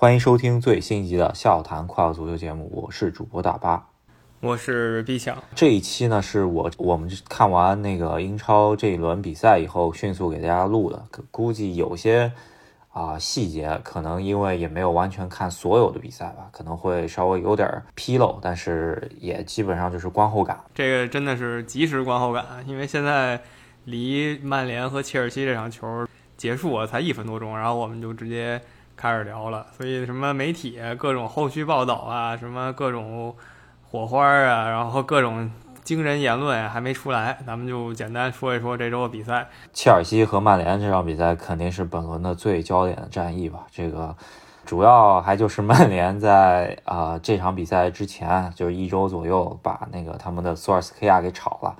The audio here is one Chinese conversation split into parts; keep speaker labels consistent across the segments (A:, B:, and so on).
A: 欢迎收听最新一集的《笑谈快乐足球》节目，我是主播大巴，
B: 我是毕强。
A: 这一期呢是我我们看完那个英超这一轮比赛以后，迅速给大家录的，估计有些啊细节可能因为也没有完全看所有的比赛吧，可能会稍微有点纰漏，但是也基本上就是观后感。
B: 这个真的是及时观后感，因为现在离曼联和切尔西这场球结束才一分多钟，然后我们就直接。开始聊了，所以什么媒体各种后续报道啊，什么各种火花啊，然后各种惊人言论还没出来，咱们就简单说一说这周的比赛。
A: 切尔西和曼联这场比赛肯定是本轮的最焦点的战役吧？这个主要还就是曼联在啊这场比赛之前，就是一周左右把那个他们的索尔斯克亚给炒了。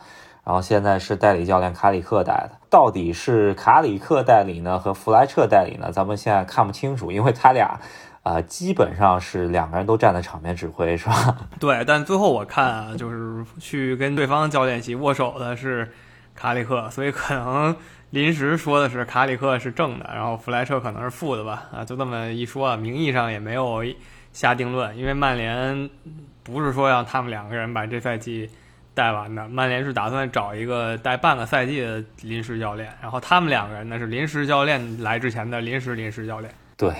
A: 然后现在是代理教练卡里克带的，到底是卡里克代理呢，和弗莱彻代理呢？咱们现在看不清楚，因为他俩，啊，基本上是两个人都站在场面指挥，是吧？
B: 对，但最后我看啊，就是去跟对方教练席握手的是卡里克，所以可能临时说的是卡里克是正的，然后弗莱彻可能是负的吧？啊，就这么一说，啊名义上也没有下定论，因为曼联不是说让他们两个人把这赛季。带完的，曼联是打算找一个带半个赛季的临时教练，然后他们两个人呢是临时教练来之前的临时临时教练。
A: 对，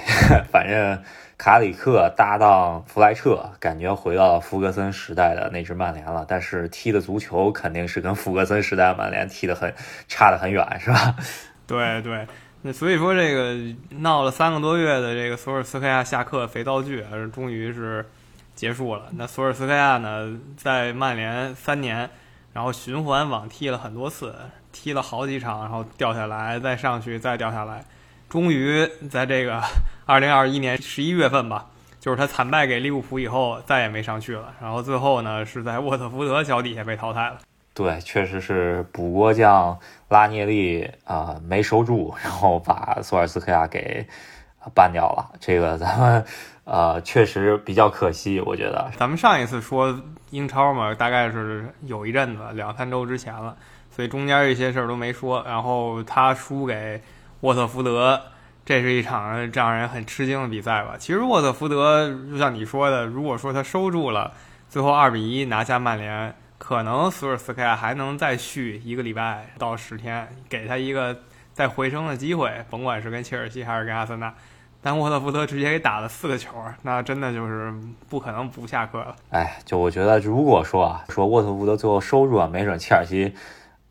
A: 反正卡里克搭档弗莱彻，感觉回到了福格森时代的那支曼联了，但是踢的足球肯定是跟弗格森时代曼联踢得很差得很远，是吧？
B: 对对，那所以说这个闹了三个多月的这个索尔斯克亚下课肥皂剧，终于是。结束了。那索尔斯克亚呢，在曼联三年，然后循环往踢了很多次，踢了好几场，然后掉下来，再上去，再掉下来，终于在这个 二零二一年十一月份吧，就是他惨败给利物浦以后，再也没上去了。然后最后呢，是在沃特福德脚底下被淘汰了。
A: 对，确实是补锅匠拉涅利啊没收住，然后把索尔斯克亚给办掉了。这个咱们。呃，确实比较可惜，我觉得。
B: 咱们上一次说英超嘛，大概是有一阵子，两三周之前了，所以中间一些事儿都没说。然后他输给沃特福德，这是一场让人很吃惊的比赛吧？其实沃特福德就像你说的，如果说他收住了，最后二比一拿下曼联，可能索尔斯克亚还能再续一个礼拜到十天，给他一个再回升的机会，甭管是跟切尔西还是跟阿森纳。但沃特福德直接给打了四个球，那真的就是不可能不下课了。
A: 哎，就我觉得，如果说啊，说沃特福德最后收入啊，没准切尔西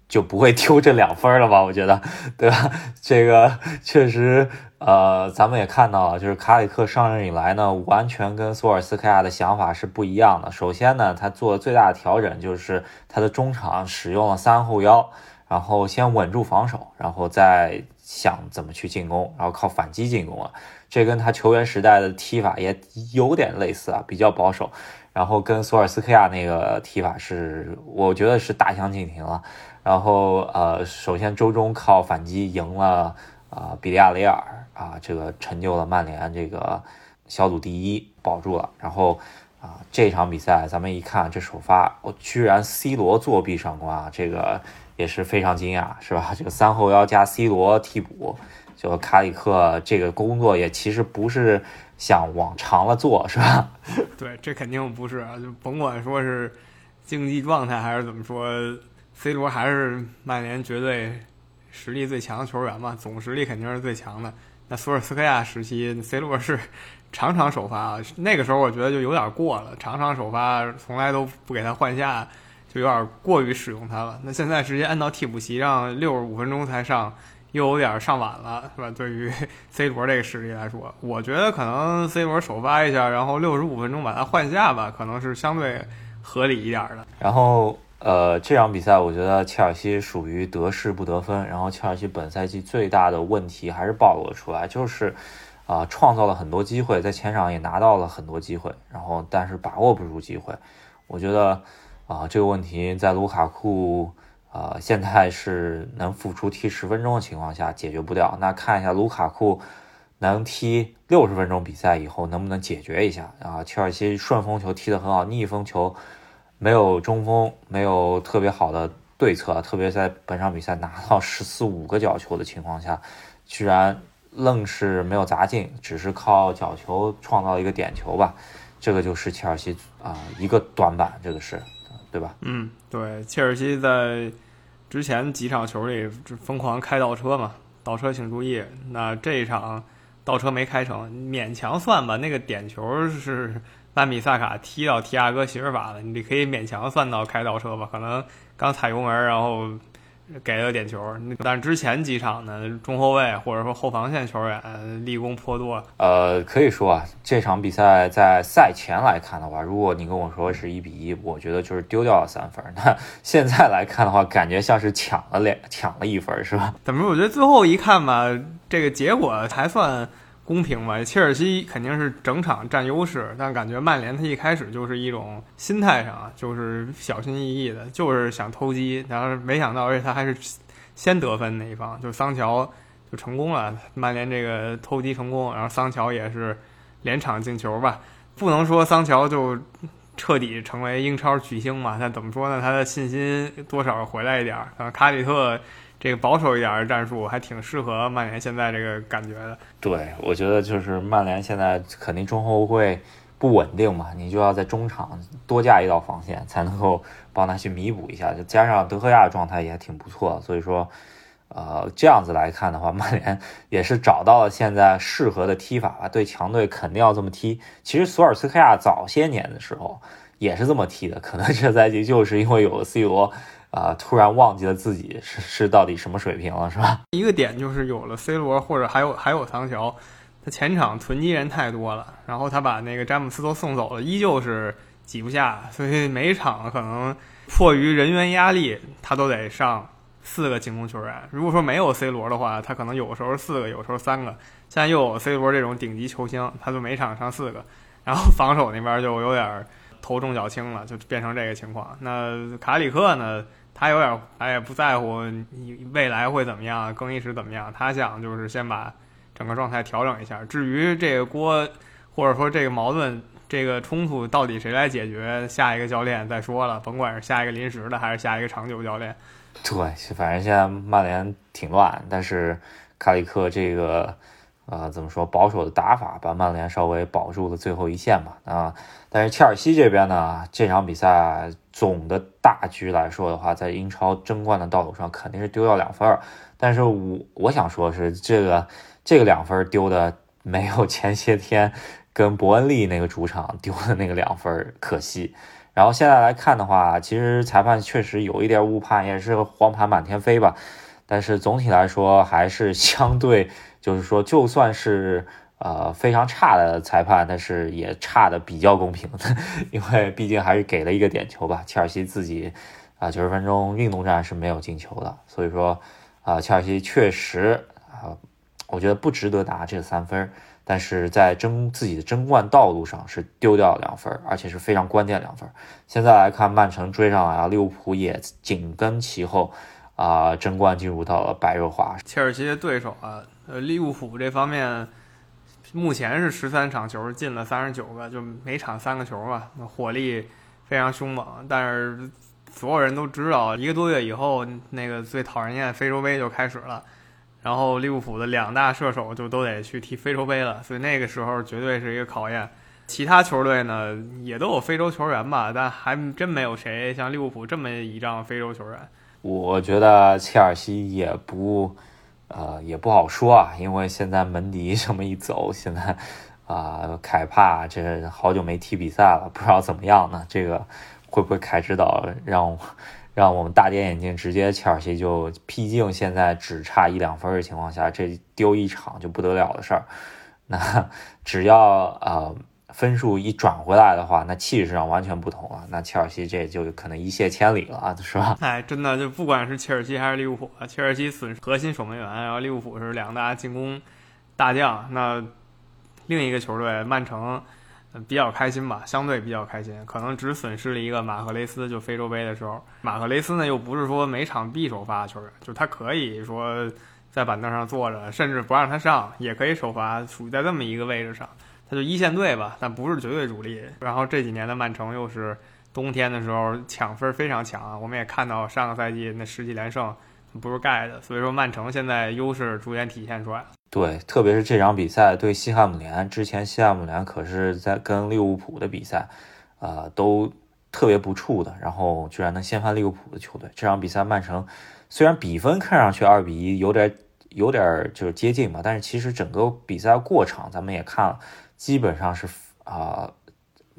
A: 就不会丢这两分了吧？我觉得，对吧？这个确实，呃，咱们也看到了，就是卡里克上任以来呢，完全跟索尔斯克亚的想法是不一样的。首先呢，他做最大的调整就是他的中场使用了三后腰，然后先稳住防守，然后再想怎么去进攻，然后靠反击进攻了。这跟他球员时代的踢法也有点类似啊，比较保守，然后跟索尔斯克亚那个踢法是，我觉得是大相径庭了。然后呃，首先周中靠反击赢了啊比利亚雷尔啊，这个成就了曼联这个小组第一，保住了。然后啊这场比赛咱们一看这首发，我居然 C 罗作弊上冠啊，这个也是非常惊讶，是吧？这个三后腰加 C 罗替补。就卡里克这个工作也其实不是想往长了做，是吧？
B: 对，这肯定不是啊！就甭管说是竞技状态还是怎么说，C 罗还是曼联绝对实力最强的球员嘛，总实力肯定是最强的。那索尔斯克亚时期，C 罗是场场首发啊，那个时候我觉得就有点过了，场场首发从来都不给他换下，就有点过于使用他了。那现在直接按到替补席上，六十五分钟才上。又有点上晚了，是吧？对于 C 罗这个实力来说，我觉得可能 C 罗首发一下，然后六十五分钟把他换下吧，可能是相对合理一点的。
A: 然后，呃，这场比赛我觉得切尔西属于得势不得分。然后，切尔西本赛季最大的问题还是暴露了出来，就是啊，创造了很多机会，在前场也拿到了很多机会，然后但是把握不住机会。我觉得啊，这个问题在卢卡库。啊，现在是能复出踢十分钟的情况下解决不掉，那看一下卢卡库能踢六十分钟比赛以后能不能解决一下啊？切尔西顺风球踢得很好，逆风球没有中锋，没有特别好的对策，特别在本场比赛拿到十四五个角球的情况下，居然愣是没有砸进，只是靠角球创造一个点球吧。这个就是切尔西啊一个短板，这个是，对吧？
B: 嗯，对，切尔西在之前几场球里疯狂开倒车嘛，倒车请注意。那这一场倒车没开成，勉强算吧。那个点球是曼比萨卡踢到提亚戈席尔瓦的，你可以勉强算到开倒车吧。可能刚踩油门，然后。给了点球，但是之前几场呢，中后卫或者说后防线球员立功颇多。
A: 呃，可以说啊，这场比赛在赛前来看的话，如果你跟我说是一比一，我觉得就是丢掉了三分。那现在来看的话，感觉像是抢了两抢了一分，是吧？
B: 怎么？我觉得最后一看吧，这个结果还算。公平吧，切尔西肯定是整场占优势，但感觉曼联他一开始就是一种心态上啊，就是小心翼翼的，就是想偷鸡，然后没想到，而且他还是先得分那一方，就桑乔就成功了，曼联这个偷鸡成功，然后桑乔也是连场进球吧，不能说桑乔就彻底成为英超巨星嘛，但怎么说呢，他的信心多少回来一点儿，卡里特。这个保守一点的战术还挺适合曼联现在这个感觉的。
A: 对，我觉得就是曼联现在肯定中后卫不稳定嘛，你就要在中场多架一道防线，才能够帮他去弥补一下。就加上德赫亚状态也挺不错，所以说，呃，这样子来看的话，曼联也是找到了现在适合的踢法吧。对强队肯定要这么踢。其实索尔斯克亚早些年的时候也是这么踢的，可能这赛季就 是因为有了 C 罗。啊！突然忘记了自己是是到底什么水平了，是吧？
B: 一个点就是有了 C 罗，或者还有还有桑乔，他前场囤积人太多了，然后他把那个詹姆斯都送走了，依旧是挤不下，所以每场可能迫于人员压力，他都得上四个进攻球员。如果说没有 C 罗的话，他可能有时候四个，有时候三个。现在又有 C 罗这种顶级球星，他就每场上四个，然后防守那边就有点头重脚轻了，就变成这个情况。那卡里克呢？他有点，他也不在乎未来会怎么样，更衣室怎么样。他想就是先把整个状态调整一下。至于这个锅，或者说这个矛盾、这个冲突到底谁来解决，下一个教练再说了。甭管是下一个临时的，还是下一个长久教练。
A: 对，反正现在曼联挺乱，但是卡里克这个。啊，怎么说保守的打法把曼联稍微保住了最后一线吧。啊，但是切尔西这边呢，这场比赛总的大局来说的话，在英超争冠的道路上肯定是丢掉两分儿。但是我我想说是这个这个两分丢的没有前些天跟伯恩利那个主场丢的那个两分可惜。然后现在来看的话，其实裁判确实有一点误判，也是黄牌满天飞吧。但是总体来说还是相对。就是说，就算是呃非常差的裁判，但是也差的比较公平，因为毕竟还是给了一个点球吧。切尔西自己啊九十分钟运动战是没有进球的，所以说啊切尔西确实啊，我觉得不值得拿这三分，但是在争自己的争冠道路上是丢掉了两分，而且是非常关键两分。现在来看，曼城追上来啊，利物浦也紧跟其后啊，争冠进入到了白热化。
B: 切尔西的对手啊。呃，利物浦这方面目前是十三场球进了三十九个，就每场三个球吧，那火力非常凶猛。但是所有人都知道，一个多月以后，那个最讨人厌非洲杯就开始了，然后利物浦的两大射手就都得去踢非洲杯了，所以那个时候绝对是一个考验。其他球队呢也都有非洲球员吧，但还真没有谁像利物浦这么倚仗非洲球员。
A: 我觉得切尔西也不。呃，也不好说啊，因为现在门迪这么一走，现在啊，凯帕这好久没踢比赛了，不知道怎么样呢？这个会不会凯指导让让我们大跌眼镜，直接切尔西就，毕竟现在只差一两分的情况下，这丢一场就不得了的事儿。那 只要呃。分数一转回来的话，那气势上完全不同了。那切尔西这就可能一泻千里了，是吧？
B: 哎，真的就不管是切尔西还是利物浦，切尔西损失核心守门员，然后利物浦是两大进攻大将。那另一个球队曼城比较开心吧，相对比较开心，可能只损失了一个马赫雷斯。就非洲杯的时候，马赫雷斯呢又不是说每场必首发的球员，就他可以说在板凳上坐着，甚至不让他上也可以首发，属于在这么一个位置上。他就一线队吧，但不是绝对主力。然后这几年的曼城又是冬天的时候抢分非常强，我们也看到上个赛季那十几连胜不是盖的，所以说曼城现在优势逐渐体现出来了。
A: 对，特别是这场比赛对西汉姆联，之前西汉姆联可是在跟利物浦的比赛，呃，都特别不怵的，然后居然能掀翻利物浦的球队。这场比赛曼城虽然比分看上去二比一有点有点就是接近嘛，但是其实整个比赛过程咱们也看了，基本上是啊。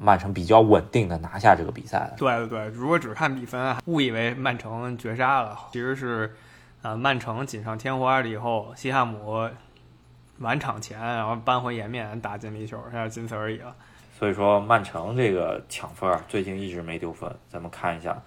A: 曼城比较稳定的拿下这个比赛的。
B: 对对对，如果只看比分，误以为曼城绝杀了，其实是，呃，曼城锦上添花了以后，西汉姆晚场前然后扳回颜面打进了一球，现在仅此而已了。
A: 所以说曼城这个抢分最近一直没丢分，咱们看一下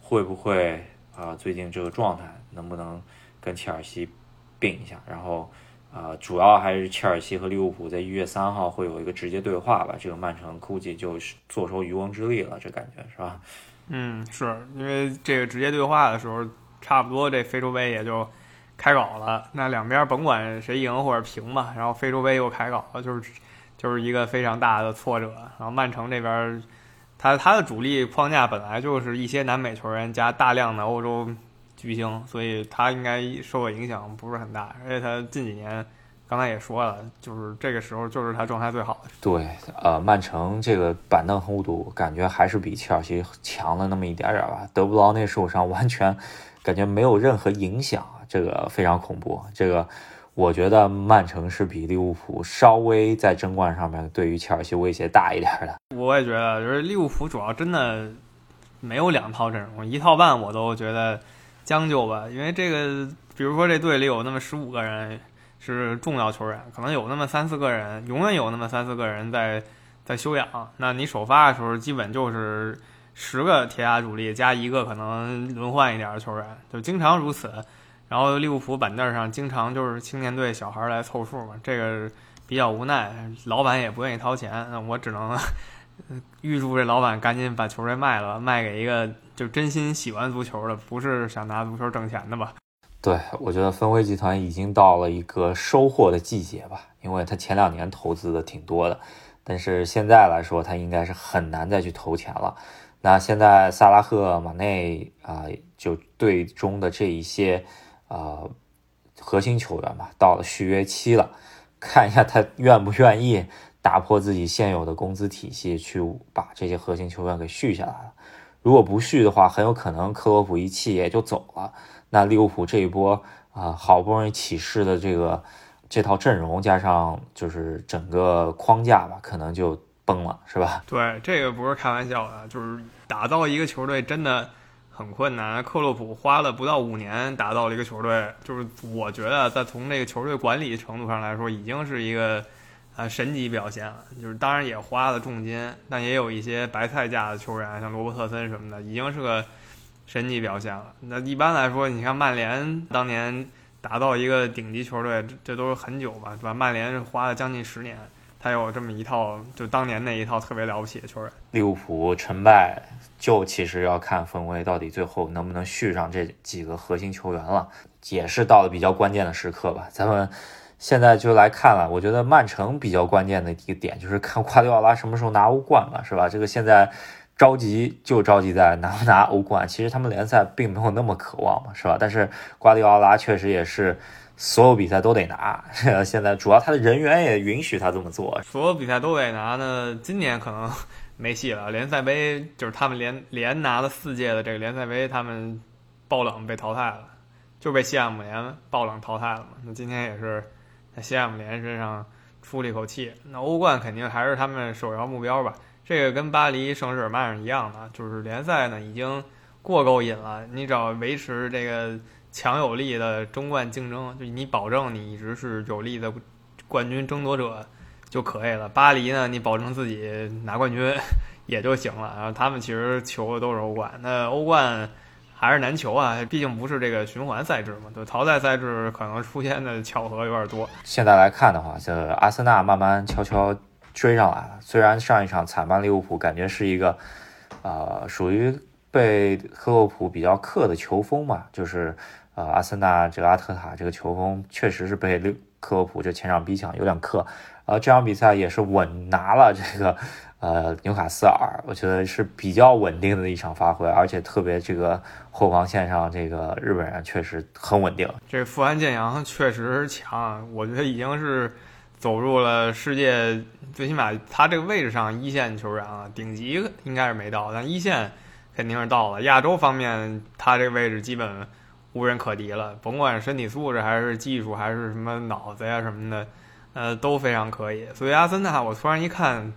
A: 会不会啊最近这个状态能不能跟切尔西并一下，然后。啊，主要还是切尔西和利物浦在一月三号会有一个直接对话吧。这个曼城估计就是坐收渔翁之利了，这感觉是吧？
B: 嗯，是因为这个直接对话的时候，差不多这非洲杯也就开搞了。那两边甭管谁赢或者平吧，然后非洲杯又开搞了，就是就是一个非常大的挫折。然后曼城这边，他他的主力框架本来就是一些南美球员加大量的欧洲。巨星，所以他应该受的影响不是很大，而且他近几年，刚才也说了，就是这个时候就是他状态最好的。
A: 对，呃，曼城这个板凳厚度感觉还是比切尔西强了那么一点点吧。德布劳内受伤完全感觉没有任何影响，这个非常恐怖。这个我觉得曼城是比利物浦稍微在争冠上面对于切尔西威胁大一点的。
B: 我也觉得，就是利物浦主要真的没有两套阵容，一套半我都觉得。将就吧，因为这个，比如说这队里有那么十五个人是重要球员，可能有那么三四个人，永远有那么三四个人在在休养。那你首发的时候，基本就是十个铁打主力加一个可能轮换一点的球员，就经常如此。然后利物浦板凳上经常就是青年队小孩来凑数嘛，这个比较无奈，老板也不愿意掏钱，那我只能预祝这老板赶紧把球队卖了，卖给一个。就真心喜欢足球的，不是想拿足球挣钱的吧？
A: 对，我觉得分威集团已经到了一个收获的季节吧，因为他前两年投资的挺多的，但是现在来说，他应该是很难再去投钱了。那现在萨拉赫、马内啊，就队中的这一些啊核心球员吧，到了续约期了，看一下他愿不愿意打破自己现有的工资体系，去把这些核心球员给续下来了。如果不续的话，很有可能克洛普一气也就走了。那利物浦这一波啊，好不容易起势的这个这套阵容，加上就是整个框架吧，可能就崩了，是吧？
B: 对，这个不是开玩笑的，就是打造一个球队真的很困难。克洛普花了不到五年打造了一个球队，就是我觉得在从这个球队管理程度上来说，已经是一个。啊，神级表现了，就是当然也花了重金，但也有一些白菜价的球员，像罗伯特森什么的，已经是个神级表现了。那一般来说，你看曼联当年打造一个顶级球队，这都是很久吧，对吧？曼联是花了将近十年，才有这么一套，就当年那一套特别了不起的球员。
A: 利物浦成败，就其实要看分威到底最后能不能续上这几个核心球员了，也是到了比较关键的时刻吧，咱们。现在就来看了，我觉得曼城比较关键的一个点就是看瓜迪奥拉什么时候拿欧冠嘛，是吧？这个现在着急就着急在拿不拿欧冠，其实他们联赛并没有那么渴望嘛，是吧？但是瓜迪奥拉确实也是所有比赛都得拿，现在主要他的人员也允许他这么做，
B: 所有比赛都得拿呢。今年可能没戏了，联赛杯就是他们连连拿了四届的这个联赛杯，他们爆冷被淘汰了，就被西汉姆联爆冷淘汰了嘛。那今天也是。在西汉姆联身上出了一口气，那欧冠肯定还是他们首要目标吧。这个跟巴黎圣日耳曼是一样的，就是联赛呢已经过够瘾了，你只要维持这个强有力的中冠竞争，就你保证你一直是有力的冠军争夺者就可以了。巴黎呢，你保证自己拿冠军 也就行了。然后他们其实求的都是欧冠，那欧冠。还是难求啊，毕竟不是这个循环赛制嘛，对淘汰赛制可能出现的巧合有点多。
A: 现在来看的话，这阿森纳慢慢悄悄追上来了。虽然上一场惨败利物浦，感觉是一个，呃，属于被克洛普比较克的球风嘛，就是呃，阿森纳这个阿特塔这个球风确实是被克洛普这前场逼抢有点克。呃，这场比赛也是稳拿了这个。呃纽卡斯尔，我觉得是比较稳定的一场发挥，而且特别这个后防线上这个日本人确实很稳定。
B: 这富安健洋确实强，我觉得已经是走入了世界，最起码他这个位置上一线球员啊，顶级应该是没到，但一线肯定是到了。亚洲方面，他这个位置基本无人可敌了，甭管身体素质还是技术还是什么脑子呀什么的，呃都非常可以。所以阿森纳，我突然一看。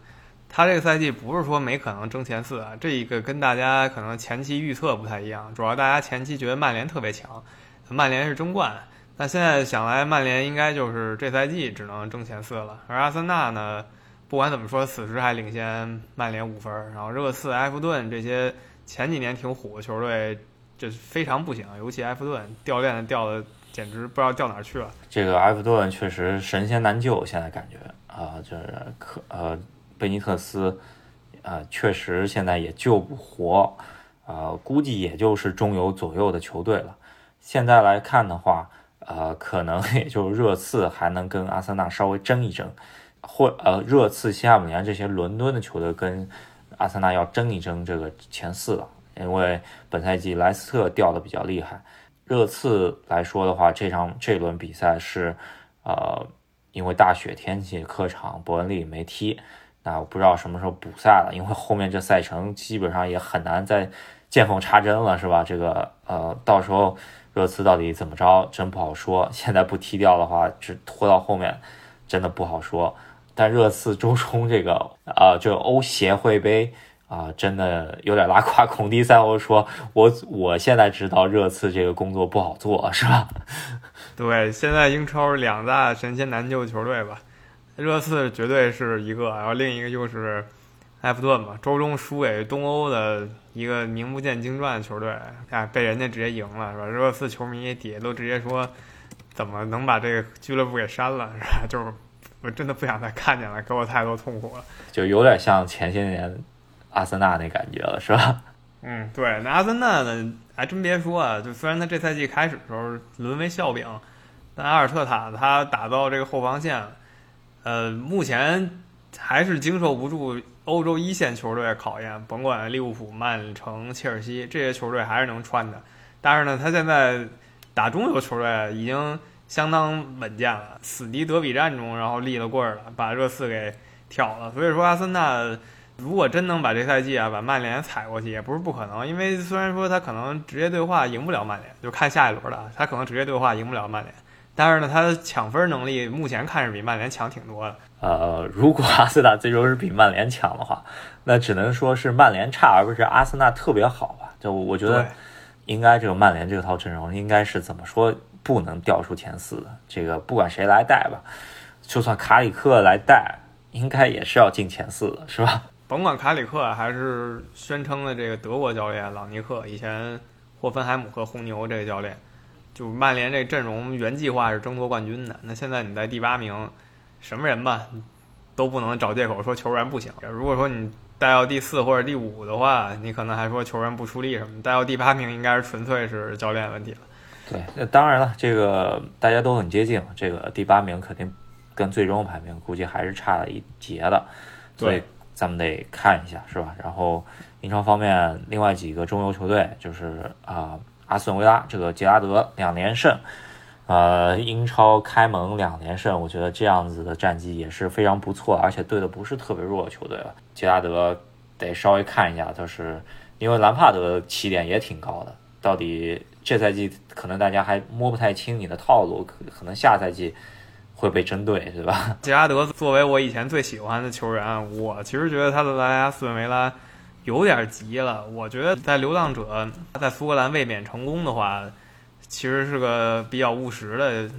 B: 他这个赛季不是说没可能争前四啊，这一个跟大家可能前期预测不太一样。主要大家前期觉得曼联特别强，曼联是争冠，那现在想来，曼联应该就是这赛季只能争前四了。而阿森纳呢，不管怎么说，此时还领先曼联五分。然后热刺、埃弗顿这些前几年挺火的球队，就非常不行，尤其埃弗顿掉链子掉的简直不知道掉哪去了。
A: 这个埃弗顿确实神仙难救，现在感觉啊，就是可呃。贝尼特斯，呃，确实现在也救不活，呃，估计也就是中游左右的球队了。现在来看的话，呃，可能也就热刺还能跟阿森纳稍微争一争，或呃，热刺、西汉姆联这些伦敦的球队跟阿森纳要争一争这个前四了。因为本赛季莱斯特掉的比较厉害，热刺来说的话，这场这轮比赛是，呃，因为大雪天气，客场伯恩利没踢。那我不知道什么时候补赛了，因为后面这赛程基本上也很难再见缝插针了，是吧？这个呃，到时候热刺到底怎么着，真不好说。现在不踢掉的话，只拖到后面，真的不好说。但热刺周冲这个呃，这欧协会杯啊，真的有点拉胯。孔蒂赛后说：“我我现在知道热刺这个工作不好做，是吧？”
B: 对，现在英超两大神仙难救球队吧。热刺绝对是一个，然后另一个就是埃弗顿嘛，周中输给东欧的一个名不见经传的球队，哎，被人家直接赢了，是吧？热刺球迷底下都直接说，怎么能把这个俱乐部给删了，是吧？就是我真的不想再看见了，给我太多痛苦了，
A: 就有点像前些年阿森纳那感觉了，是吧？
B: 嗯，对，那阿森纳呢，还真别说啊，就虽然他这赛季开始的时候沦为笑柄，但阿尔特塔他打造这个后防线。呃，目前还是经受不住欧洲一线球队的考验，甭管利物浦、曼城、切尔西这些球队还是能穿的。但是呢，他现在打中游球队已经相当稳健了，死敌德比战中，然后立了棍儿了，把热刺给挑了。所以说，阿森纳如果真能把这赛季啊把曼联踩过去，也不是不可能。因为虽然说他可能直接对话赢不了曼联，就看下一轮了，他可能直接对话赢不了曼联。但是呢，他的抢分能力目前看是比曼联强挺多的。
A: 呃，如果阿森纳最终是比曼联强的话，那只能说是曼联差，而不是阿森纳特别好吧？就我觉得，应该这个曼联这套阵容应该是怎么说不能掉出前四的。这个不管谁来带吧，就算卡里克来带，应该也是要进前四的，是吧？
B: 甭管卡里克还是宣称的这个德国教练朗尼克，以前霍芬海姆和红牛这个教练。就曼联这阵容原计划是争夺冠军的，那现在你在第八名，什么人吧，都不能找借口说球员不行。如果说你带到第四或者第五的话，你可能还说球员不出力什么。带到第八名应该是纯粹是教练问题了。
A: 对，那当然了，这个大家都很接近，这个第八名肯定跟最终排名估计还是差了一截的，所以咱们得看一下，是吧？然后英超方面，另外几个中游球队就是啊。阿斯顿维拉这个杰拉德两连胜，呃，英超开门两连胜，我觉得这样子的战绩也是非常不错，而且对的不是特别弱的球队了。杰拉德得稍微看一下，就是因为兰帕德起点也挺高的，到底这赛季可能大家还摸不太清你的套路，可可能下赛季会被针对，对吧？
B: 杰拉德作为我以前最喜欢的球员，我其实觉得他的莱阿斯顿维拉。有点急了，我觉得在流浪者在苏格兰卫冕成功的话，其实是个比较务实的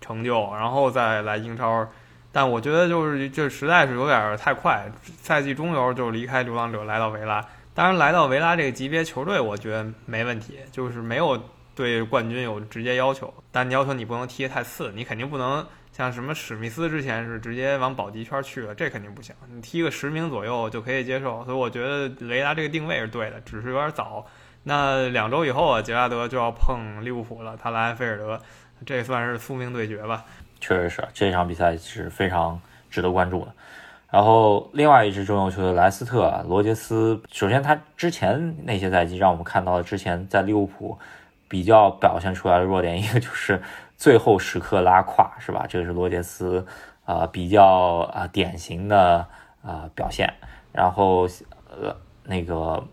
B: 成就，然后再来英超。但我觉得就是这实在是有点太快，赛季中游就离开流浪者来到维拉。当然来到维拉这个级别球队，我觉得没问题，就是没有对冠军有直接要求，但你要求你不能踢得太次，你肯定不能。像什么史密斯之前是直接往保级圈去了，这肯定不行。你踢个十名左右就可以接受，所以我觉得雷达这个定位是对的，只是有点早。那两周以后啊，杰拉德就要碰利物浦了，他来菲尔德，这算是宿命对决吧？
A: 确实是，这场比赛是非常值得关注的。然后另外一支中游球队莱斯特，罗杰斯，首先他之前那些赛季让我们看到了之前在利物浦比较表现出来的弱点，一个就是最后时刻拉胯，是吧？这个是罗杰斯啊比较啊典型的啊表现。然后呃那个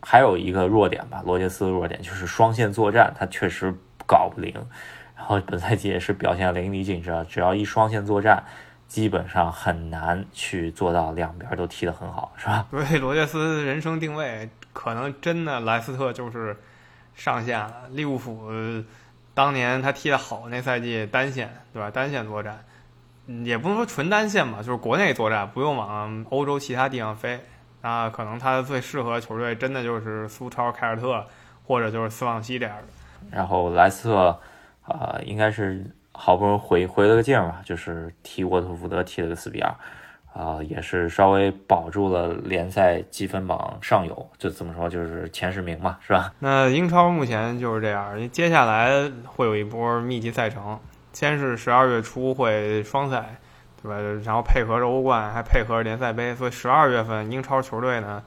A: 还有一个弱点吧，罗杰斯的弱点就是双线作战，他确实搞不灵。然后本赛季也是表现淋漓尽致，只要一双线作战。基本上很难去做到两边都踢得很好，是吧？
B: 对，罗杰斯人生定位可能真的莱斯特就是上线了。利物浦当年他踢得好那赛季单线，对吧？单线作战，也不能说纯单线吧，就是国内作战，不用往欧洲其他地方飞。那可能他最适合球队真的就是苏超、凯尔特或者就是斯旺西这样的。
A: 然后莱斯特，呃，应该是。好不容易回回了个劲儿吧，就是踢沃特福德踢了个四比二，啊，也是稍微保住了联赛积分榜上游，就怎么说就是前十名嘛，是吧？
B: 那英超目前就是这样，接下来会有一波密集赛程，先是十二月初会双赛，对吧？然后配合着欧冠，还配合着联赛杯，所以十二月份英超球队呢。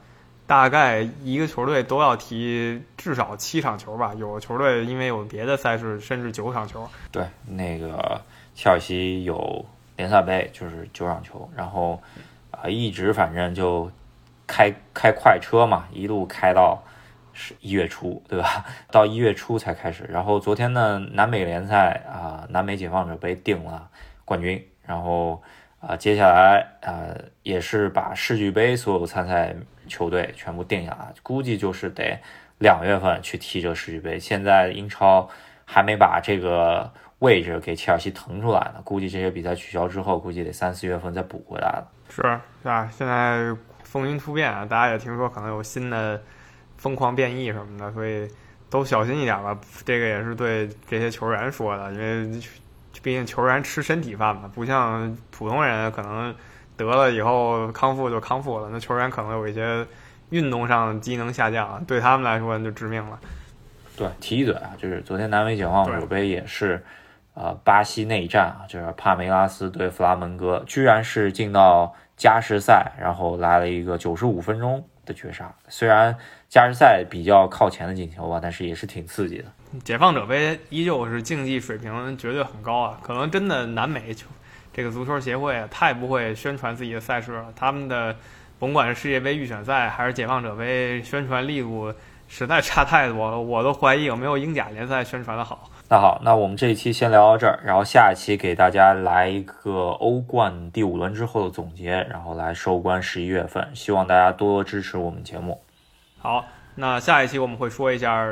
B: 大概一个球队都要踢至少七场球吧，有球队因为有别的赛事，甚至九场球。
A: 对，那个切尔西有联赛杯，就是九场球，然后啊，一直反正就开开快车嘛，一路开到是一月初，对吧？到一月初才开始。然后昨天呢，南美联赛啊，南美解放者杯定了冠军，然后啊，接下来啊，也是把世俱杯所有参赛。球队全部定下来，估计就是得两月份去踢这个世俱杯。现在英超还没把这个位置给切尔西腾出来呢，估计这些比赛取消之后，估计得三四月份再补回来了。
B: 是是吧？现在风云突变啊，大家也听说可能有新的疯狂变异什么的，所以都小心一点吧。这个也是对这些球员说的，因为毕竟球员吃身体饭嘛，不像普通人可能。得了以后康复就康复了，那球员可能有一些运动上机能下降，对他们来说就致命了。
A: 对，提一嘴啊，就是昨天南美解放者杯也是，呃，巴西内战啊，就是帕梅拉斯对弗拉门戈，居然是进到加时赛，然后来了一个九十五分钟的绝杀。虽然加时赛比较靠前的进球吧，但是也是挺刺激的。
B: 解放者杯依旧是竞技水平绝对很高啊，可能真的南美球。这个足球协会太不会宣传自己的赛事了，他们的甭管是世界杯预选赛还是解放者杯，宣传力度实在差太多了，我都怀疑有没有英甲联赛宣传的好。
A: 那好，那我们这一期先聊到这儿，然后下一期给大家来一个欧冠第五轮之后的总结，然后来收官十一月份，希望大家多多支持我们节目。
B: 好，那下一期我们会说一下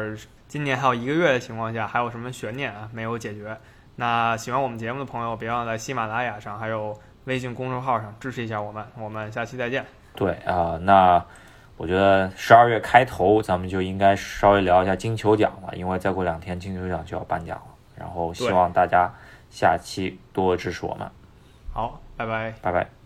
B: 今年还有一个月的情况下还有什么悬念啊没有解决。那喜欢我们节目的朋友，别忘了在喜马拉雅上还有微信公众号上支持一下我们。我们下期再见。
A: 对啊，那我觉得十二月开头咱们就应该稍微聊一下金球奖了，因为再过两天金球奖就要颁奖了。然后希望大家下期多支持我们。
B: 好，拜拜，
A: 拜拜。